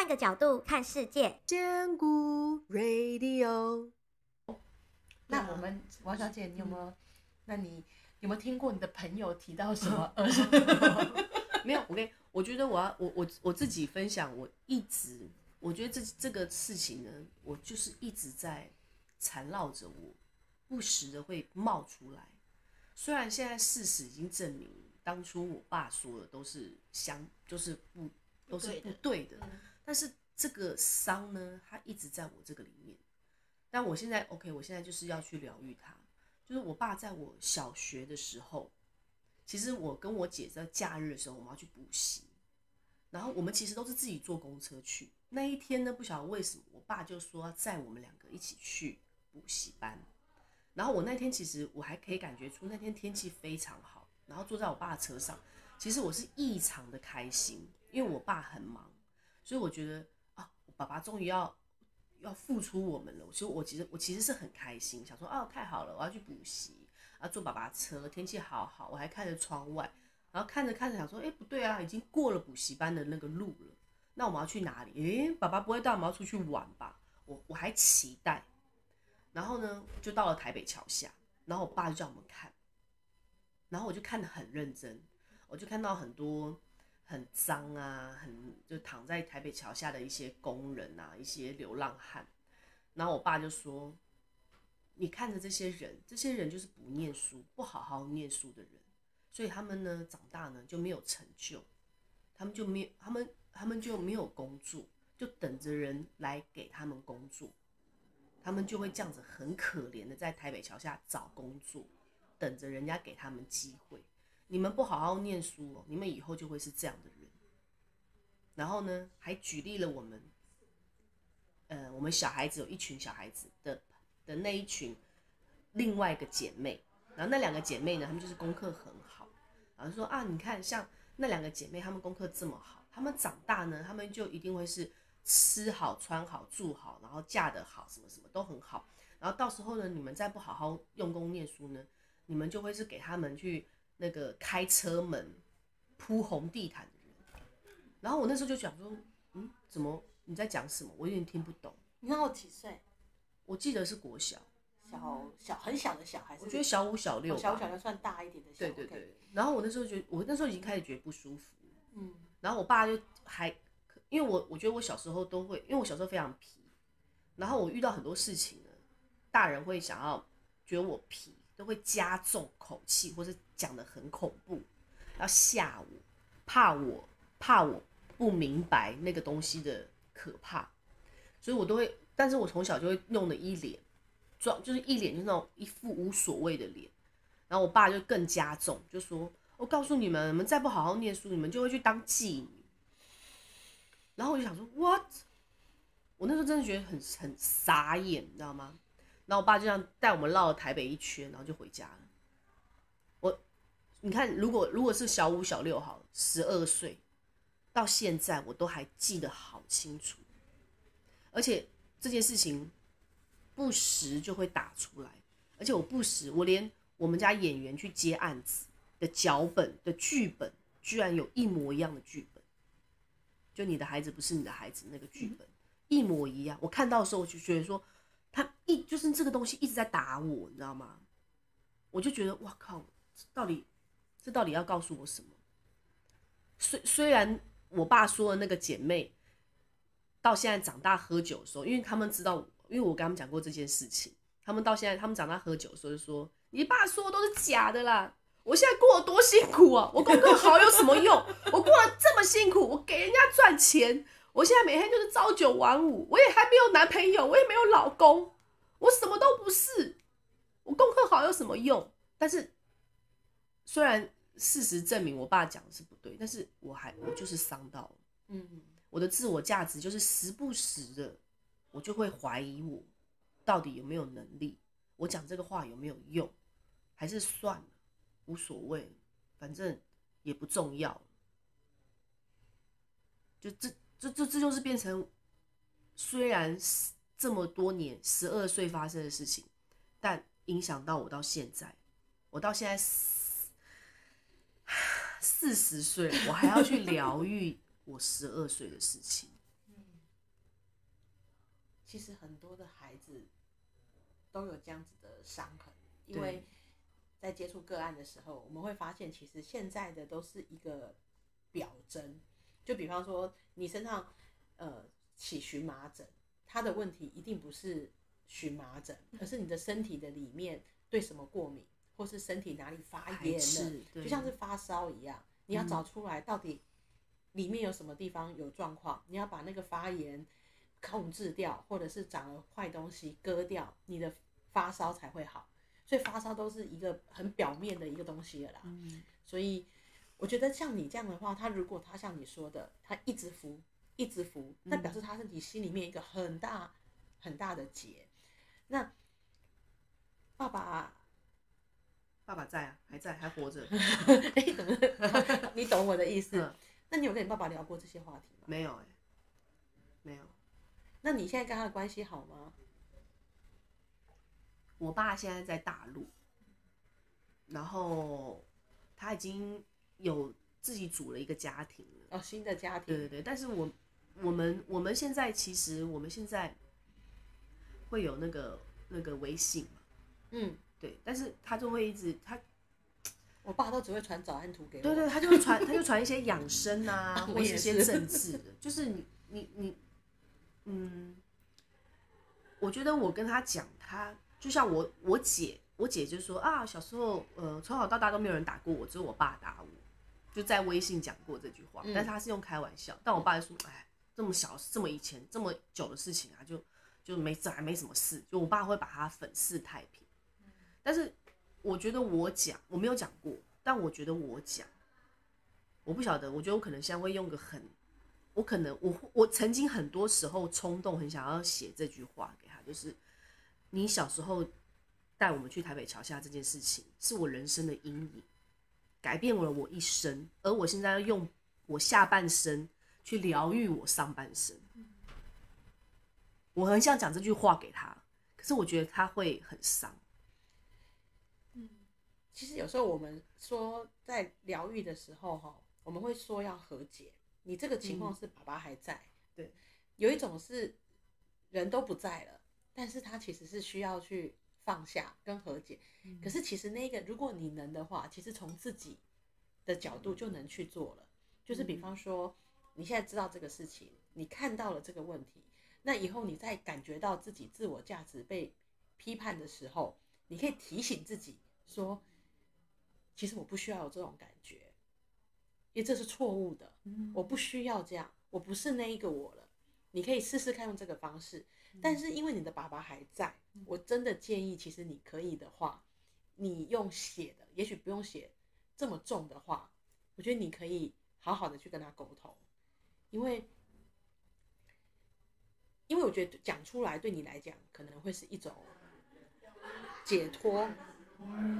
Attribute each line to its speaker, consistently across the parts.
Speaker 1: 换个角度看世界，
Speaker 2: 坚固 Radio。
Speaker 3: 那我们王小姐，你有没有？嗯、那你有没有听过你的朋友提到什么？
Speaker 2: 没有。我跟，我觉得我要我我我自己分享，我一直我觉得这这个事情呢，我就是一直在缠绕着我，不时的会冒出来。虽然现在事实已经证明，当初我爸说的都是相，就是不都是不对的。但是这个伤呢，它一直在我这个里面。但我现在 OK，我现在就是要去疗愈它。就是我爸在我小学的时候，其实我跟我姐在假日的时候，我们要去补习，然后我们其实都是自己坐公车去。那一天呢，不晓得为什么，我爸就说要载我们两个一起去补习班。然后我那天其实我还可以感觉出那天天气非常好，然后坐在我爸的车上，其实我是异常的开心，因为我爸很忙。所以我觉得啊，爸爸终于要要付出我们了。所以我其实我其实是很开心，想说哦，太好了，我要去补习啊，坐爸爸车，天气好好，我还看着窗外，然后看着看着想说，哎，不对啊，已经过了补习班的那个路了，那我们要去哪里？诶，爸爸不会带我们要出去玩吧？我我还期待。然后呢，就到了台北桥下，然后我爸就叫我们看，然后我就看得很认真，我就看到很多。很脏啊，很就躺在台北桥下的一些工人啊，一些流浪汉。然后我爸就说：“你看着这些人，这些人就是不念书、不好好念书的人，所以他们呢长大呢就没有成就，他们就没有，他们他们就没有工作，就等着人来给他们工作，他们就会这样子很可怜的在台北桥下找工作，等着人家给他们机会。”你们不好好念书哦，你们以后就会是这样的人。然后呢，还举例了我们，呃，我们小孩子有一群小孩子的的那一群另外一个姐妹，然后那两个姐妹呢，她们就是功课很好，然后说啊，你看像那两个姐妹，她们功课这么好，她们长大呢，她们就一定会是吃好、穿好、住好，然后嫁得好，什么什么都很好。然后到时候呢，你们再不好好用功念书呢，你们就会是给他们去。那个开车门、铺红地毯的人，然后我那时候就讲说，嗯，怎么你在讲什么？我有点听不懂。
Speaker 3: 你看我几岁？
Speaker 2: 我记得是国小，
Speaker 3: 小小很小的小孩子。
Speaker 2: 我觉得小五、小六，
Speaker 3: 小五、小六算大一点的小。
Speaker 2: 对对对。然后我那时候觉得，我那时候已经开始觉得不舒服。嗯。然后我爸就还，因为我我觉得我小时候都会，因为我小时候非常皮，然后我遇到很多事情呢，大人会想要觉得我皮。都会加重口气，或是讲得很恐怖，要吓我，怕我，怕我不明白那个东西的可怕，所以我都会，但是我从小就会弄得一脸装，就是一脸就是那种一副无所谓的脸，然后我爸就更加重，就说：“我告诉你们，你们再不好好念书，你们就会去当妓女。”然后我就想说：“What？” 我那时候真的觉得很很傻眼，你知道吗？然后我爸就这样带我们绕了台北一圈，然后就回家了。我，你看，如果如果是小五、小六，好，十二岁，到现在我都还记得好清楚。而且这件事情不时就会打出来，而且我不时，我连我们家演员去接案子的脚本的剧本，居然有一模一样的剧本，就你的孩子不是你的孩子那个剧本一模一样。我看到的时候，我就觉得说。他一就是这个东西一直在打我，你知道吗？我就觉得哇靠，到底这到底要告诉我什么？虽虽然我爸说的那个姐妹到现在长大喝酒的时候，因为他们知道，因为我跟他们讲过这件事情，他们到现在他们长大喝酒的时候就说：“你爸说的都是假的啦！我现在过得多辛苦啊！我功课好有什么用？我过得这么辛苦，我给人家赚钱。”我现在每天就是朝九晚五，我也还没有男朋友，我也没有老公，我什么都不是。我功课好有什么用？但是虽然事实证明我爸讲的是不对，但是我还我就是伤到了。嗯，我的自我价值就是时不时的，我就会怀疑我到底有没有能力，我讲这个话有没有用，还是算了，无所谓，反正也不重要。就这。这这这就是变成，虽然这么多年十二岁发生的事情，但影响到我到现在，我到现在四四十岁，我还要去疗愈我十二岁的事情。
Speaker 3: 其实很多的孩子都有这样子的伤痕，因为在接触个案的时候，我们会发现，其实现在的都是一个表征，就比方说你身上呃起荨麻疹，它的问题一定不是荨麻疹，而是你的身体的里面对什么过敏，或是身体哪里发炎了，就像是发烧一样，你要找出来到底里面有什么地方有状况，你要把那个发炎控制掉，或者是长了坏东西割掉，你的发烧才会好。所以发烧都是一个很表面的一个东西了啦。所以我觉得像你这样的话，他如果他像你说的，他一直服一直服，那表示他身体心里面一个很大很大的结。那爸爸，
Speaker 2: 爸爸在啊，还在，还活着。
Speaker 3: 你懂我的意思？那你有跟你爸爸聊过这些话题吗？
Speaker 2: 没有哎，没有。
Speaker 3: 那你现在跟他的关系好吗？
Speaker 2: 我爸现在在大陆，然后他已经有自己组了一个家庭了。
Speaker 3: 哦，新的家庭。
Speaker 2: 对对对，但是我我们我们现在其实我们现在。会有那个那个微信嘛？
Speaker 3: 嗯，
Speaker 2: 对，但是他就会一直他，
Speaker 3: 我爸都只会传早安图给我。
Speaker 2: 对对，他就会传，他就传一些养生啊，或者一些政治的，就是你你你，嗯，我觉得我跟他讲，他就像我我姐，我姐就说啊，小时候呃从小到大都没有人打过我，只有我爸打我，就在微信讲过这句话，但是他是用开玩笑，但我爸就说，哎，这么小这么以前这么久的事情啊，就。就没这还没什么事，就我爸会把它粉饰太平。但是我觉得我讲我没有讲过，但我觉得我讲，我不晓得，我觉得我可能现在会用个很，我可能我我曾经很多时候冲动很想要写这句话给他，就是你小时候带我们去台北桥下这件事情，是我人生的阴影，改变了我一生，而我现在要用我下半生去疗愈我上半生。我很想讲这句话给他，可是我觉得他会很伤。
Speaker 3: 嗯，其实有时候我们说在疗愈的时候，哈，我们会说要和解。你这个情况是爸爸还在，嗯，
Speaker 2: 对。
Speaker 3: 有一种是人都不在了，但是他其实是需要去放下跟和解。可是其实那个，如果你能的话，其实从自己的角度就能去做了。就是比方说，你现在知道这个事情，你看到了这个问题。那以后你在感觉到自己自我价值被批判的时候，你可以提醒自己说：“其实我不需要有这种感觉，因为这是错误的。我不需要这样，我不是那一个我了。”你可以试试看用这个方式。但是因为你的爸爸还在，我真的建议，其实你可以的话，你用写的，也许不用写这么重的话，我觉得你可以好好的去跟他沟通，因为。因为我觉得讲出来对你来讲可能会是一种解脱，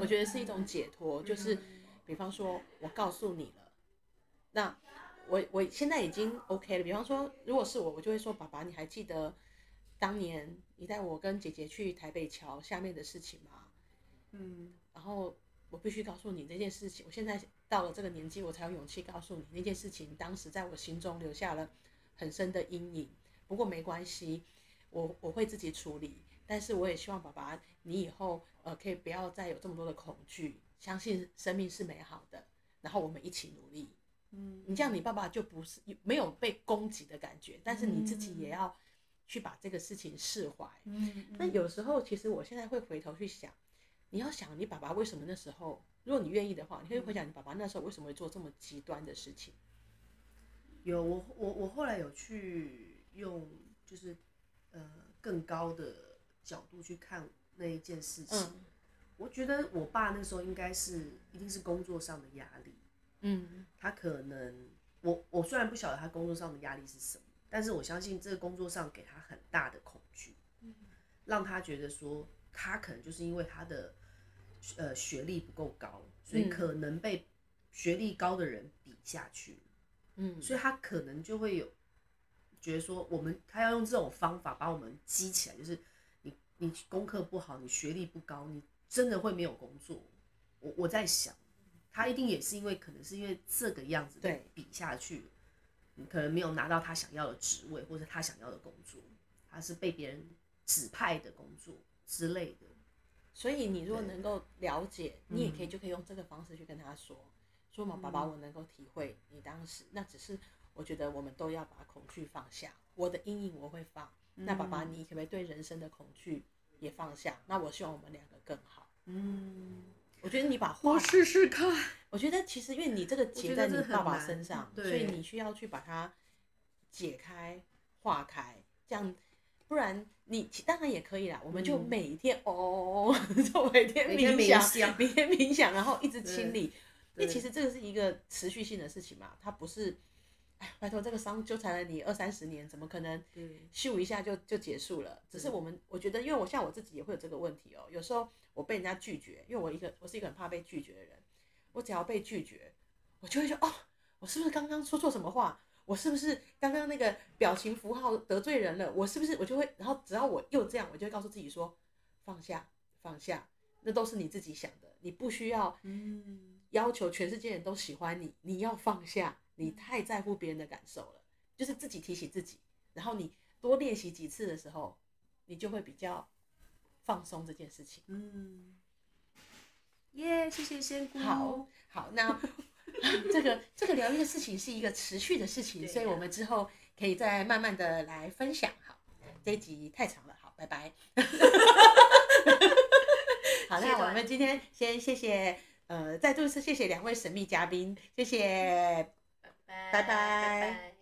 Speaker 3: 我觉得是一种解脱，就是比方说我告诉你了，那我我现在已经 OK 了。比方说，如果是我，我就会说，爸爸，你还记得当年你带我跟姐姐去台北桥下面的事情吗？嗯，然后我必须告诉你这件事情。我现在到了这个年纪，我才有勇气告诉你那件事情，当时在我心中留下了很深的阴影。不过没关系，我我会自己处理。但是我也希望爸爸，你以后呃可以不要再有这么多的恐惧，相信生命是美好的。然后我们一起努力。嗯，你这样，你爸爸就不是没有被攻击的感觉，但是你自己也要去把这个事情释怀。嗯，那有时候其实我现在会回头去想，你要想你爸爸为什么那时候，如果你愿意的话，你可以回想你爸爸那时候为什么会做这么极端的事情。
Speaker 2: 有我我我后来有去。用就是呃更高的角度去看那一件事情，嗯，我觉得我爸那时候应该是一定是工作上的压力，嗯，他可能我我虽然不晓得他工作上的压力是什么，但是我相信这个工作上给他很大的恐惧，嗯，让他觉得说他可能就是因为他的呃学历不够高，所以可能被学历高的人比下去，嗯，所以他可能就会有。觉得说我们他要用这种方法把我们激起来，就是你你功课不好，你学历不高，你真的会没有工作。我我在想，他一定也是因为可能是因为这个样子对比下去，你可能没有拿到他想要的职位或者他想要的工作，他是被别人指派的工作之类的。
Speaker 3: 所以你如果能够了解，你也可以就可以用这个方式去跟他说，嗯、说嘛，爸爸，我能够体会你当时，那只是我觉得我们都要把恐惧放下，我的阴影我会放，那爸爸你可不可以对人生的恐惧也放下？那我希望我们两个更好。嗯，我觉得你把话
Speaker 2: 我试试看。
Speaker 3: 我觉得其实因为你这个结在你爸爸身上，所以你需要去把它解开、化开，这样。不然你当然也可以啦，我们就每天、嗯、哦，就每天冥想，每天冥想，然后一直清理。因为其实这个是一个持续性的事情嘛，它不是，哎，拜托这个伤纠缠了你二三十年，怎么可能咻一下就就结束了？只是我们我觉得，因为我像我自己也会有这个问题哦、喔，有时候我被人家拒绝，因为我一个我是一个很怕被拒绝的人，我只要被拒绝，我就会说哦，我是不是刚刚说错什么话？我是不是刚刚那个表情符号得罪人了？我是不是我就会，然后只要我又这样，我就会告诉自己说，放下，放下，那都是你自己想的，你不需要，嗯，要求全世界人都喜欢你，你要放下，你太在乎别人的感受了，就是自己提醒自己，然后你多练习几次的时候，你就会比较放松这件事情。嗯，
Speaker 2: 耶，谢谢仙姑。
Speaker 3: 好，好，那。这个这个疗愈的事情是一个持续的事情，啊、所以我们之后可以再慢慢的来分享。好，这一集太长了，好，拜拜。好，那我们今天先谢谢，呃，再度是谢谢两位神秘嘉宾，谢谢，拜拜。拜拜拜拜。